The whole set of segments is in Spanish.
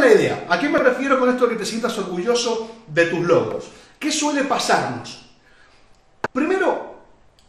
la idea? ¿A qué me refiero con esto de que te sientas orgulloso de tus logros? ¿Qué suele pasarnos? Primero,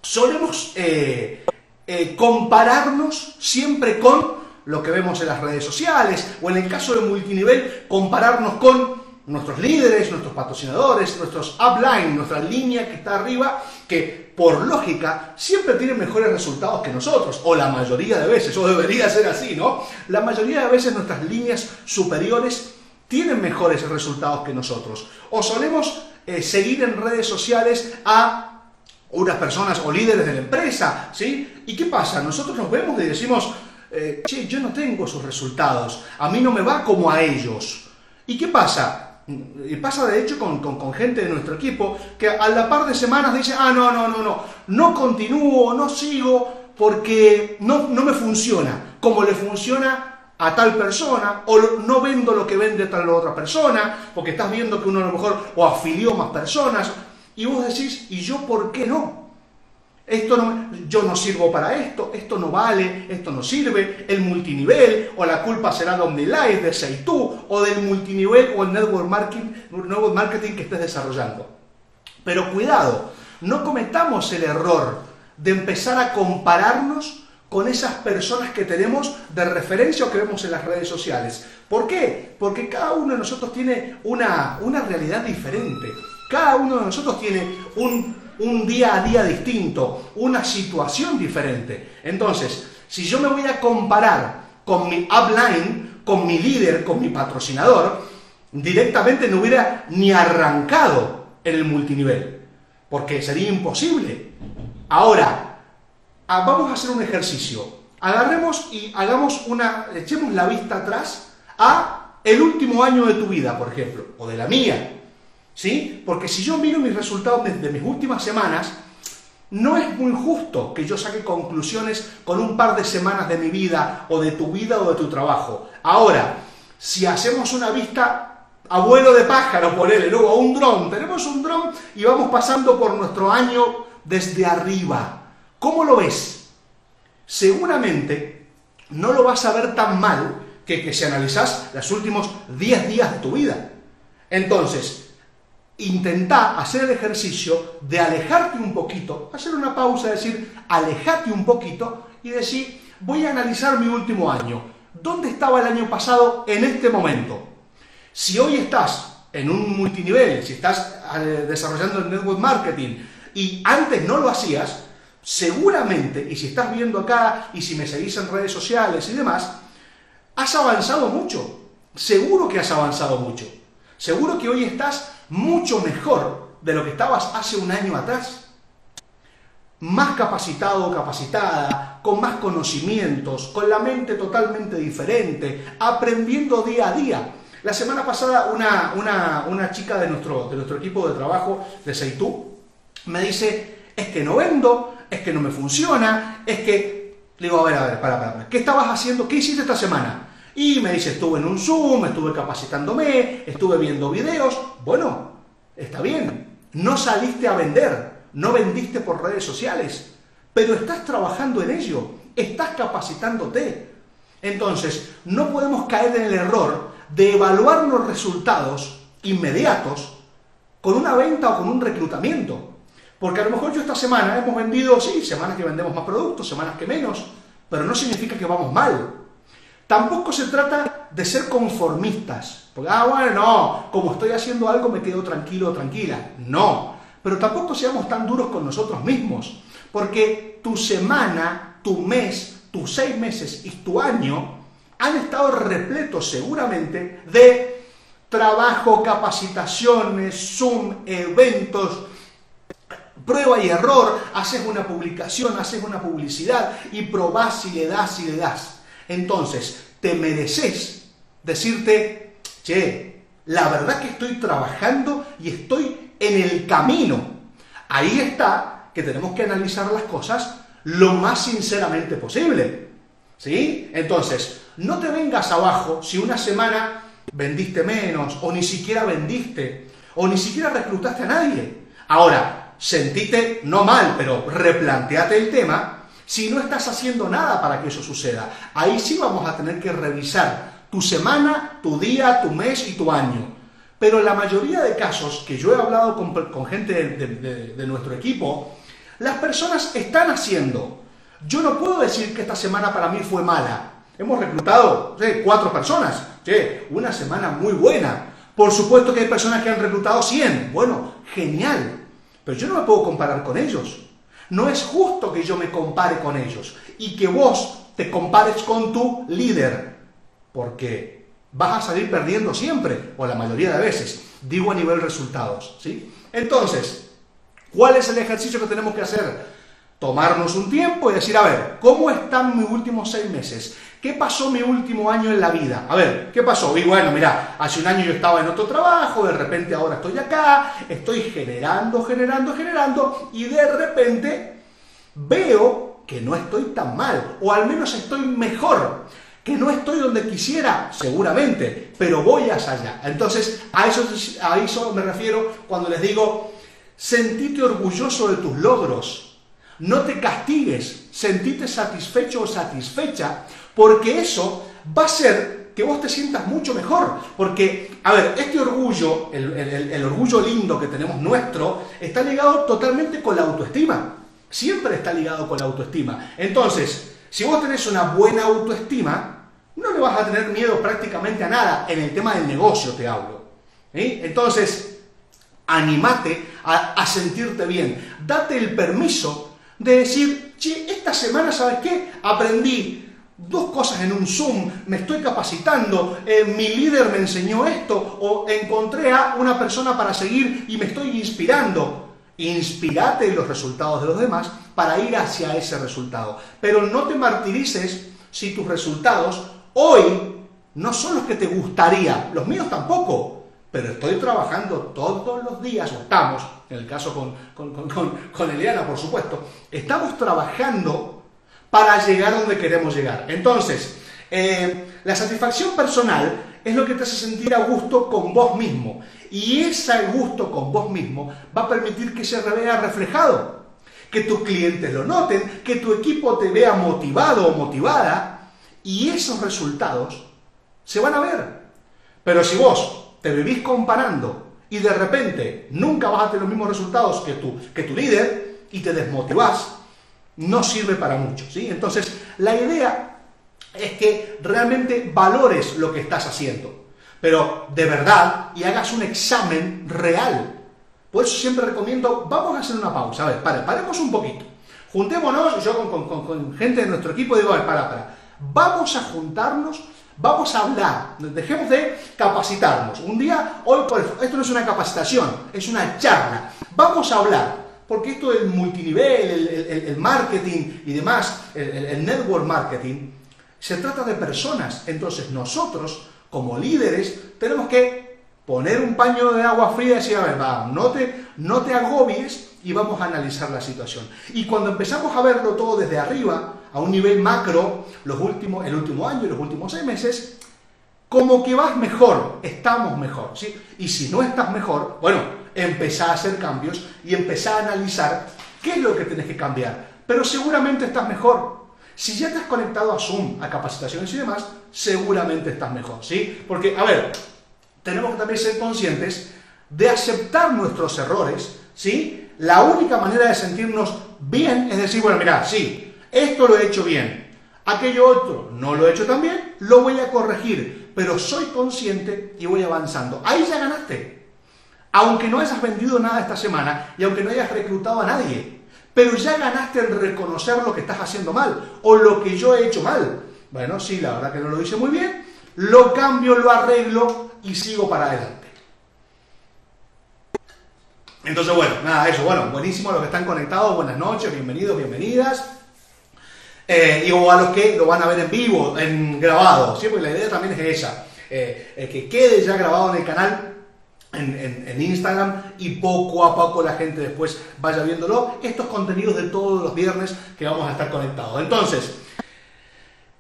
solemos eh, eh, compararnos siempre con lo que vemos en las redes sociales o en el caso de multinivel, compararnos con nuestros líderes, nuestros patrocinadores, nuestros upline, nuestra línea que está arriba, que por lógica siempre tienen mejores resultados que nosotros, o la mayoría de veces, o debería ser así, ¿no? La mayoría de veces nuestras líneas superiores tienen mejores resultados que nosotros. O solemos eh, seguir en redes sociales a unas personas o líderes de la empresa, ¿sí? ¿Y qué pasa? Nosotros nos vemos y decimos, eh, che, yo no tengo esos resultados, a mí no me va como a ellos. ¿Y qué pasa? Y pasa de hecho con, con, gente de nuestro equipo que a la par de semanas dice, ah, no, no, no, no, no continúo, no sigo porque no, no me funciona como le funciona a tal persona o no vendo lo que vende tal otra persona porque estás viendo que uno a lo mejor o afilió más personas y vos decís, ¿y yo por qué no? Esto no, yo no sirvo para esto, esto no vale, esto no sirve, el multinivel, o la culpa será de OmniLife, de Seitu, o del multinivel o el network marketing, network marketing que estés desarrollando. Pero cuidado, no cometamos el error de empezar a compararnos con esas personas que tenemos de referencia o que vemos en las redes sociales. ¿Por qué? Porque cada uno de nosotros tiene una, una realidad diferente. Cada uno de nosotros tiene un, un día a día distinto, una situación diferente. Entonces, si yo me voy a comparar con mi upline, con mi líder, con mi patrocinador, directamente no hubiera ni arrancado en el multinivel, porque sería imposible. Ahora, ah, vamos a hacer un ejercicio. Agarremos y hagamos una, echemos la vista atrás a el último año de tu vida, por ejemplo, o de la mía. ¿Sí? Porque si yo miro mis resultados de, mis últimas semanas, no es muy justo que yo saque conclusiones con un par de semanas de mi vida o de tu vida o de tu trabajo. Ahora, si hacemos una vista abuelo de pájaro, ponele, luego un dron, tenemos un dron y vamos pasando por nuestro año desde arriba. ¿Cómo lo ves? Seguramente no lo vas a ver tan mal que, que si analizas los últimos 10 días de tu vida. Entonces, intenta hacer el ejercicio de alejarte un poquito, hacer una pausa, decir, alejate un poquito y decir, voy a analizar mi último año. ¿Dónde estaba el año pasado en este momento? Si hoy estás en un multinivel, si estás eh, desarrollando el network marketing y antes no lo hacías, seguramente, y si estás viendo acá y si me seguís en redes sociales y demás, has avanzado mucho. Seguro que has avanzado mucho. Seguro que hoy estás mucho mejor de lo que estabas hace un año atrás. Más capacitado capacitada, con más conocimientos, con la mente totalmente diferente, aprendiendo día a día. La semana pasada una, una, chica de nuestro, de nuestro equipo de trabajo de Seitú me dice, es que no vendo, es que no me funciona, es que... Le digo, a ver, a ver, para, para. ¿Qué estabas haciendo? ¿Qué hiciste esta semana? Y me dice, estuve en un Zoom, estuve capacitándome, estuve viendo videos. Bueno, está bien, no saliste a vender, no vendiste por redes sociales, pero estás trabajando en ello, estás capacitándote. Entonces, no podemos caer en el error de evaluar los resultados inmediatos con una venta o con un reclutamiento. Porque a lo mejor yo esta semana hemos vendido, sí, semanas que vendemos más productos, semanas que menos, pero no significa que vamos mal. Tampoco se trata de ser conformistas. Porque, ah, bueno, no, como estoy haciendo algo me quedo tranquilo o tranquila. No. Pero tampoco seamos tan duros con nosotros mismos. Porque tu semana, tu mes, tus seis meses y tu año han estado repletos seguramente de trabajo, capacitaciones, Zoom, eventos, prueba y error, haces una publicación, haces una publicidad y probás si le das, si le das. Entonces, te mereces decirte, che, la verdad que estoy trabajando y estoy en el camino. Ahí está que tenemos que analizar las cosas lo más sinceramente posible. ¿Sí? Entonces, no te vengas abajo si una semana vendiste menos, o ni siquiera vendiste, o ni siquiera reclutaste a nadie. Ahora, sentite no mal, pero replanteate el tema si no estás haciendo nada para que eso suceda. Ahí sí vamos a tener que revisar tu semana, tu día, tu mes y tu año. Pero la mayoría de casos que yo he hablado con, gente de, nuestro equipo, las personas están haciendo. Yo no puedo decir que esta semana para mí fue mala. Hemos reclutado cuatro personas. una semana muy buena. Por supuesto que hay personas que han reclutado 100. Bueno, genial. Pero yo no me puedo comparar con ellos. No es justo que yo me compare con ellos y que vos te compares con tu líder, porque vas a salir perdiendo siempre, o la mayoría de veces, digo a nivel resultados, ¿sí? Entonces, ¿cuál es el ejercicio que tenemos que hacer? Tomarnos un tiempo y decir, a ver, ¿cómo están mis últimos seis meses? ¿Qué pasó mi último año en la vida? A ver, ¿qué pasó? Y bueno, mira, hace un año yo estaba en otro trabajo, de repente ahora estoy acá, estoy generando, generando, generando, y de repente veo que no estoy tan mal, o al menos estoy mejor, que no estoy donde quisiera, seguramente, pero voy hacia allá. Entonces, a eso, a eso me refiero cuando les digo, sentite orgulloso de tus logros, no te castigues, sentite satisfecho o satisfecha porque eso va a ser que vos te sientas mucho mejor. Porque, a ver, este orgullo, el, orgullo lindo que tenemos nuestro, está ligado totalmente con la autoestima. Siempre está ligado con la autoestima. Entonces, si vos tenés una buena autoestima, no le vas a tener miedo prácticamente a nada. En el tema del negocio te hablo. Entonces, animate a, a sentirte bien. Date el permiso de decir, che, esta semana, ¿sabes qué? Aprendí dos cosas en un Zoom, me estoy capacitando, eh, mi líder me enseñó esto, o encontré a una persona para seguir y me estoy inspirando. Inspírate en los resultados de los demás para ir hacia ese resultado. Pero no te martirices si tus resultados hoy no son los que te gustaría, los míos tampoco, pero estoy trabajando todos los días, o estamos, en el caso con, con, con, con Eliana, por supuesto, estamos trabajando para llegar donde queremos llegar. Entonces, eh, la satisfacción personal es lo que te hace sentir a gusto con vos mismo. Y ese gusto con vos mismo va a permitir que se vea reflejado, que tus clientes lo noten, que tu equipo te vea motivado o motivada y esos resultados se van a ver. Pero si vos te vivís comparando y de repente nunca vas a tener los mismos resultados que tu, que tu líder y te desmotivás, no sirve para mucho. ¿sí? Entonces, la idea es que realmente valores lo que estás haciendo, pero de verdad y hagas un examen real. Por eso siempre recomiendo, vamos a hacer una pausa, a ver, paremos un poquito. Juntémonos, yo con, gente de nuestro equipo digo, a ver, para, para, vamos a juntarnos, vamos a hablar, dejemos de capacitarnos. Un día, hoy, esto no es una capacitación, es una charla, vamos a hablar porque esto del multinivel, el, marketing y demás, el, network marketing, se trata de personas. Entonces nosotros, como líderes, tenemos que poner un paño de agua fría y decir, a ver, va, no te, no te agobies y vamos a analizar la situación. Y cuando empezamos a verlo todo desde arriba, a un nivel macro, los últimos, el último año y los últimos seis meses, como que vas mejor, estamos mejor, ¿sí? Y si no estás mejor, bueno, empezá a hacer cambios y empezá a analizar qué es lo que tienes que cambiar. Pero seguramente estás mejor. Si ya te has conectado a Zoom, a capacitaciones y demás, seguramente estás mejor, ¿sí? Porque, a ver, tenemos que también ser conscientes de aceptar nuestros errores, ¿sí? La única manera de sentirnos bien es decir, bueno, mira, sí, esto lo he hecho bien, aquello otro no lo he hecho tan bien, lo voy a corregir, pero soy consciente y voy avanzando. Ahí ya ganaste. Aunque no hayas vendido nada esta semana y aunque no hayas reclutado a nadie, pero ya ganaste en reconocer lo que estás haciendo mal o lo que yo he hecho mal. Bueno, sí, la verdad que no lo hice muy bien, lo cambio, lo arreglo y sigo para adelante. Entonces, bueno, nada, eso, bueno, buenísimo los que están conectados, buenas noches, bienvenidos, bienvenidas. Eh, y a los que lo van a ver en vivo, en grabado, ¿sí? Porque la idea también es esa, eh, que quede ya grabado en el canal en, Instagram y poco a poco la gente después vaya viéndolo. Estos contenidos de todos los viernes que vamos a estar conectados. Entonces,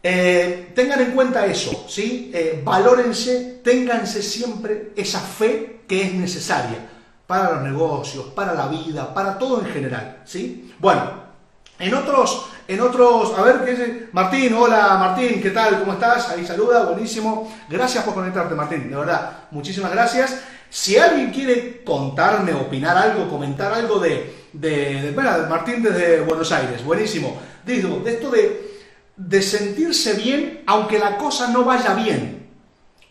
eh, tengan en cuenta eso, ¿sí? Eh, valórense, ténganse siempre esa fe que es necesaria para los negocios, para la vida, para todo en general, ¿sí? Bueno, En otros, en otros, a ver, ¿qué es? Martín, hola Martín, ¿qué tal? ¿Cómo estás? Ahí saluda, buenísimo. Gracias por conectarte, Martín, de verdad, muchísimas gracias. Si alguien quiere contarme, opinar algo, comentar algo de, de, Martín desde Buenos Aires, buenísimo. Digo, de esto de, de sentirse bien aunque la cosa no vaya bien.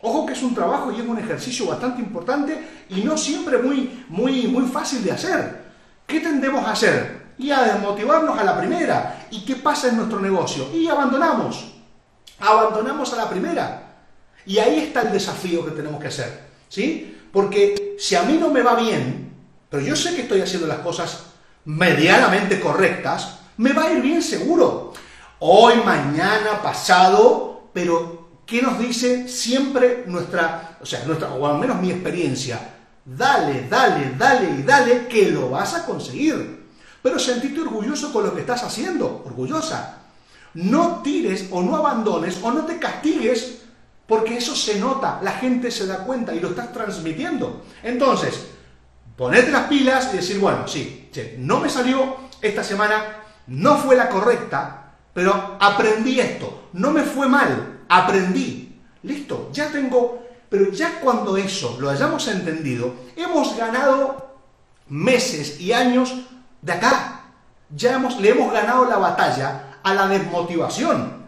Ojo que es un trabajo y es un ejercicio bastante importante y no siempre muy, muy, muy fácil de hacer. ¿Qué tendemos a hacer? Y a desmotivarnos a la primera. ¿Y qué pasa en nuestro negocio? Y abandonamos. Abandonamos a la primera. Y ahí está el desafío que tenemos que hacer. ¿Sí? Porque si a mí no me va bien, pero yo sé que estoy haciendo las cosas medianamente correctas, me va a ir bien seguro. Hoy, mañana, pasado, pero ¿qué nos dice siempre nuestra, o sea, nuestra, o al menos mi experiencia? Dale, dale, dale y dale, que lo vas a conseguir. Pero sentirte orgulloso con lo que estás haciendo, orgullosa. No tires o no abandones o no te castigues porque eso se nota, la gente se da cuenta y lo estás transmitiendo. Entonces, ponete las pilas y decir, bueno, sí, no me salió esta semana, no fue la correcta, pero aprendí esto, no me fue mal, aprendí. Listo, ya tengo, pero ya cuando eso lo hayamos entendido, hemos ganado meses y años de acá. Ya hemos, le hemos ganado la batalla a la desmotivación.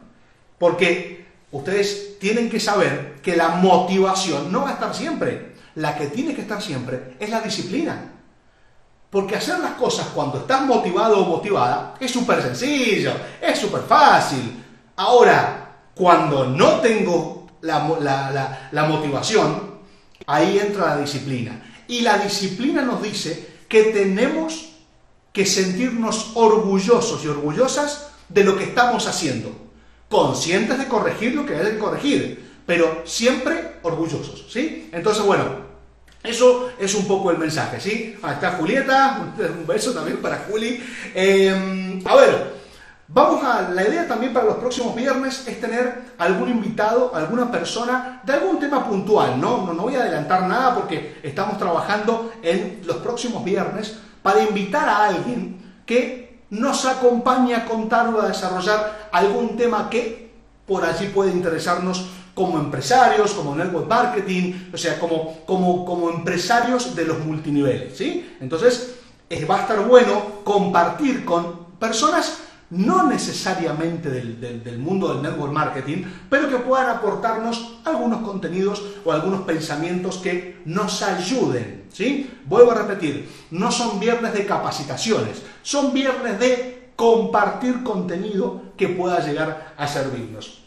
Porque ustedes tienen que saber que la motivación no va a estar siempre. La que tiene que estar siempre es la disciplina. Porque hacer las cosas cuando estás motivado o motivada es súper sencillo, es súper fácil. Ahora, cuando no tengo la, la motivación, ahí entra la disciplina. Y la disciplina nos dice que tenemos que sentirnos orgullosos y orgullosas de lo que estamos haciendo, conscientes de corregir lo que hay que corregir, pero siempre orgullosos, ¿sí? Entonces, bueno, eso es un poco el mensaje, ¿sí? Ahí está Julieta, un beso también para Juli. Em, a ver, vamos a, la idea también para los próximos viernes es tener algún invitado, alguna persona de algún tema puntual, ¿no? No, no voy a adelantar nada porque estamos trabajando en los próximos viernes para invitar a alguien que nos acompañe a contar o a desarrollar algún tema que por allí puede interesarnos como empresarios, como network marketing, o sea, como, como, como empresarios de los multiniveles, ¿sí? Entonces, va a estar bueno compartir con personas no necesariamente del, mundo del network marketing, pero que puedan aportarnos algunos contenidos o algunos pensamientos que nos ayuden. ¿Sí? Vuelvo a repetir, no son viernes de capacitaciones, son viernes de compartir contenido que pueda llegar a servirnos.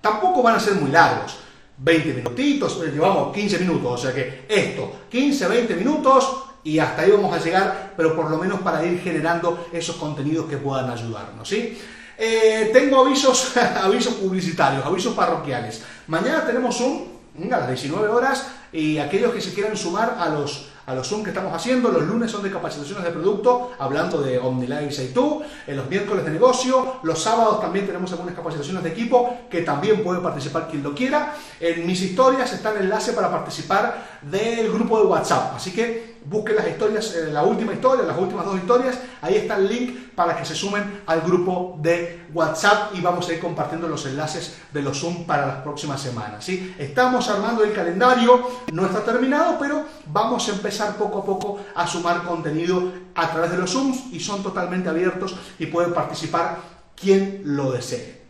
Tampoco van a ser muy largos. 20 minutitos, llevamos 15 minutos, o sea que esto, 15, 20 minutos, y hasta ahí vamos a llegar, pero por lo menos para ir generando esos contenidos que puedan ayudarnos. ¿sí? Eh, tengo avisos, avisos publicitarios, avisos parroquiales. Mañana tenemos un, a las 19 horas, y aquellos que se quieran sumar a los a los Zoom que estamos haciendo. Los lunes son de capacitaciones de producto, hablando de OmniLife y tú. En los miércoles de negocio. Los sábados también tenemos algunas capacitaciones de equipo que también puede participar quien lo quiera. En mis historias está el enlace para participar del grupo de WhatsApp. Así que busquen las historias, eh, la última historia, las últimas dos historias. Ahí está el link para que se sumen al grupo de WhatsApp y vamos a ir compartiendo los enlaces de los Zoom para las próximas semanas. ¿sí? Estamos armando el calendario, no está terminado, pero vamos a empezar poco a poco a sumar contenido a través de los Zooms y son totalmente abiertos y pueden participar quien lo desee.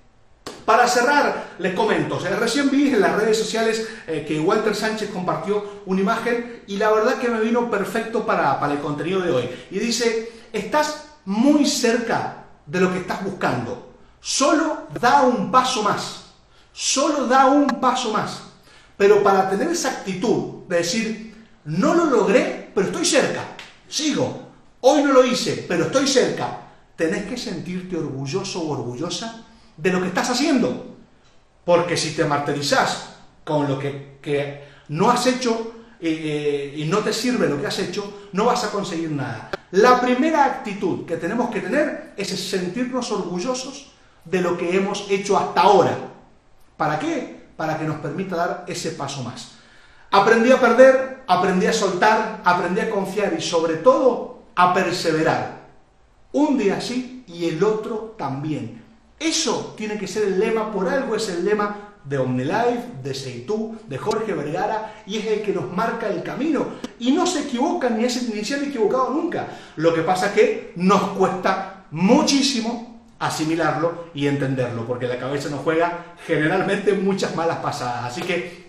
Para cerrar, les comento, recién vi en las redes sociales eh, que Walter Sánchez compartió una imagen y la verdad que me vino perfecto para, para el contenido de hoy. Y dice, estás muy cerca de lo que estás buscando. Solo da un paso más. Solo da un paso más. Pero para tener esa actitud de decir, no lo logré, pero estoy cerca. Sigo. Hoy no lo hice, pero estoy cerca. Tenés que sentirte orgulloso o orgullosa de lo que estás haciendo. Porque si te martirizás con lo que, que no has hecho eh, y no te sirve lo que has hecho, no vas a conseguir nada. La primera actitud que tenemos que tener es sentirnos orgullosos de lo que hemos hecho hasta ahora. ¿Para qué? Para que nos permita dar ese paso más. Aprendí a perder, aprendí a soltar, aprendí a confiar y sobre todo a perseverar. Un día sí y el otro también. Eso tiene que ser el lema, por algo es el lema de OmniLife, de Seitú, de Jorge Vergara, y es el que nos marca el camino. Y no se equivocan ni, es, ni se han equivocado nunca. Lo que pasa es que nos cuesta muchísimo asimilarlo y entenderlo, porque la cabeza nos juega generalmente muchas malas pasadas. Así que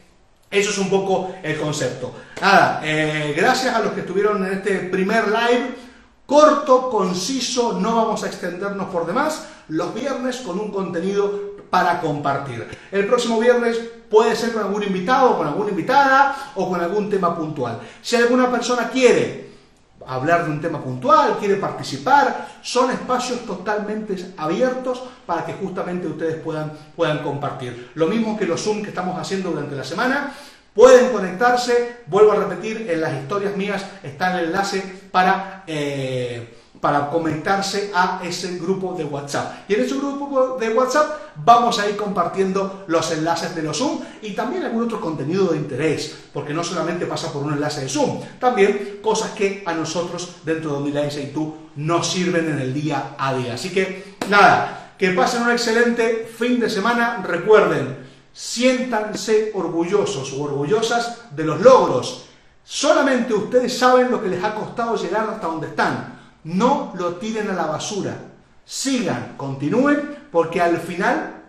eso es un poco el concepto. Nada, eh, gracias a los que estuvieron en este primer live, corto, conciso, no vamos a extendernos por demás, los viernes con un contenido para compartir. El próximo viernes puede ser con algún invitado, con alguna invitada o con algún tema puntual. Si alguna persona quiere hablar de un tema puntual, quiere participar, son espacios totalmente abiertos para que justamente ustedes puedan, puedan compartir. Lo mismo que los Zoom que estamos haciendo durante la semana, pueden conectarse, vuelvo a repetir, en las historias mías está el enlace para... Eh, para comentarse a ese grupo de WhatsApp. Y en ese grupo de WhatsApp vamos a ir compartiendo los enlaces de los Zoom y también algún otro contenido de interés, porque no solamente pasa por un enlace de Zoom, también cosas que a nosotros dentro de Omnilife y tú nos sirven en el día a día. Así que nada, que pasen un excelente fin de semana. Recuerden, siéntanse orgullosos o orgullosas de los logros. Solamente ustedes saben lo que les ha costado llegar hasta donde están. No lo tiren a la basura. Sigan, continúen, porque al final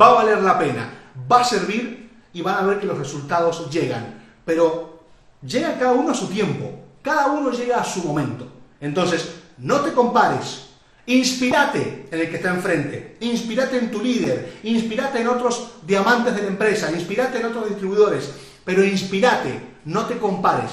va a valer la pena, va a servir y van a ver que los resultados llegan. Pero llega cada uno a su tiempo, cada uno llega a su momento. Entonces, no te compares, Inspírate en el que está enfrente, inspírate en tu líder, inspírate en otros diamantes de la empresa, inspírate en otros distribuidores, pero inspírate, no te compares,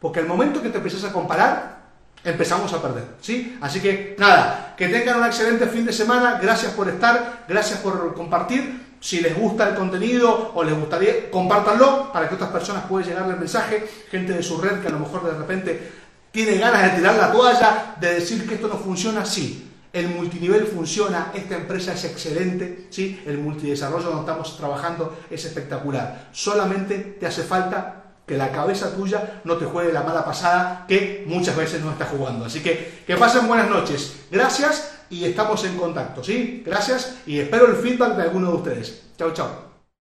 porque el momento que te empiezas a comparar, empezamos a perder, ¿sí? Así que nada, que tengan un excelente fin de semana, gracias por estar, gracias por compartir. Si les gusta el contenido o les gustaría, compártanlo para que otras personas puedan llegarle el mensaje, gente de su red que a lo mejor de repente tiene ganas de tirar la toalla, de decir que esto no funciona, sí. El multinivel funciona, esta empresa es excelente, ¿sí? el multidesarrollo donde estamos trabajando es espectacular. Solamente te hace falta que la cabeza tuya no te juegue la mala pasada que muchas veces no está jugando. Así que que pasen buenas noches. Gracias y estamos en contacto, ¿sí? Gracias y espero el feedback de alguno de ustedes. Chao, chao.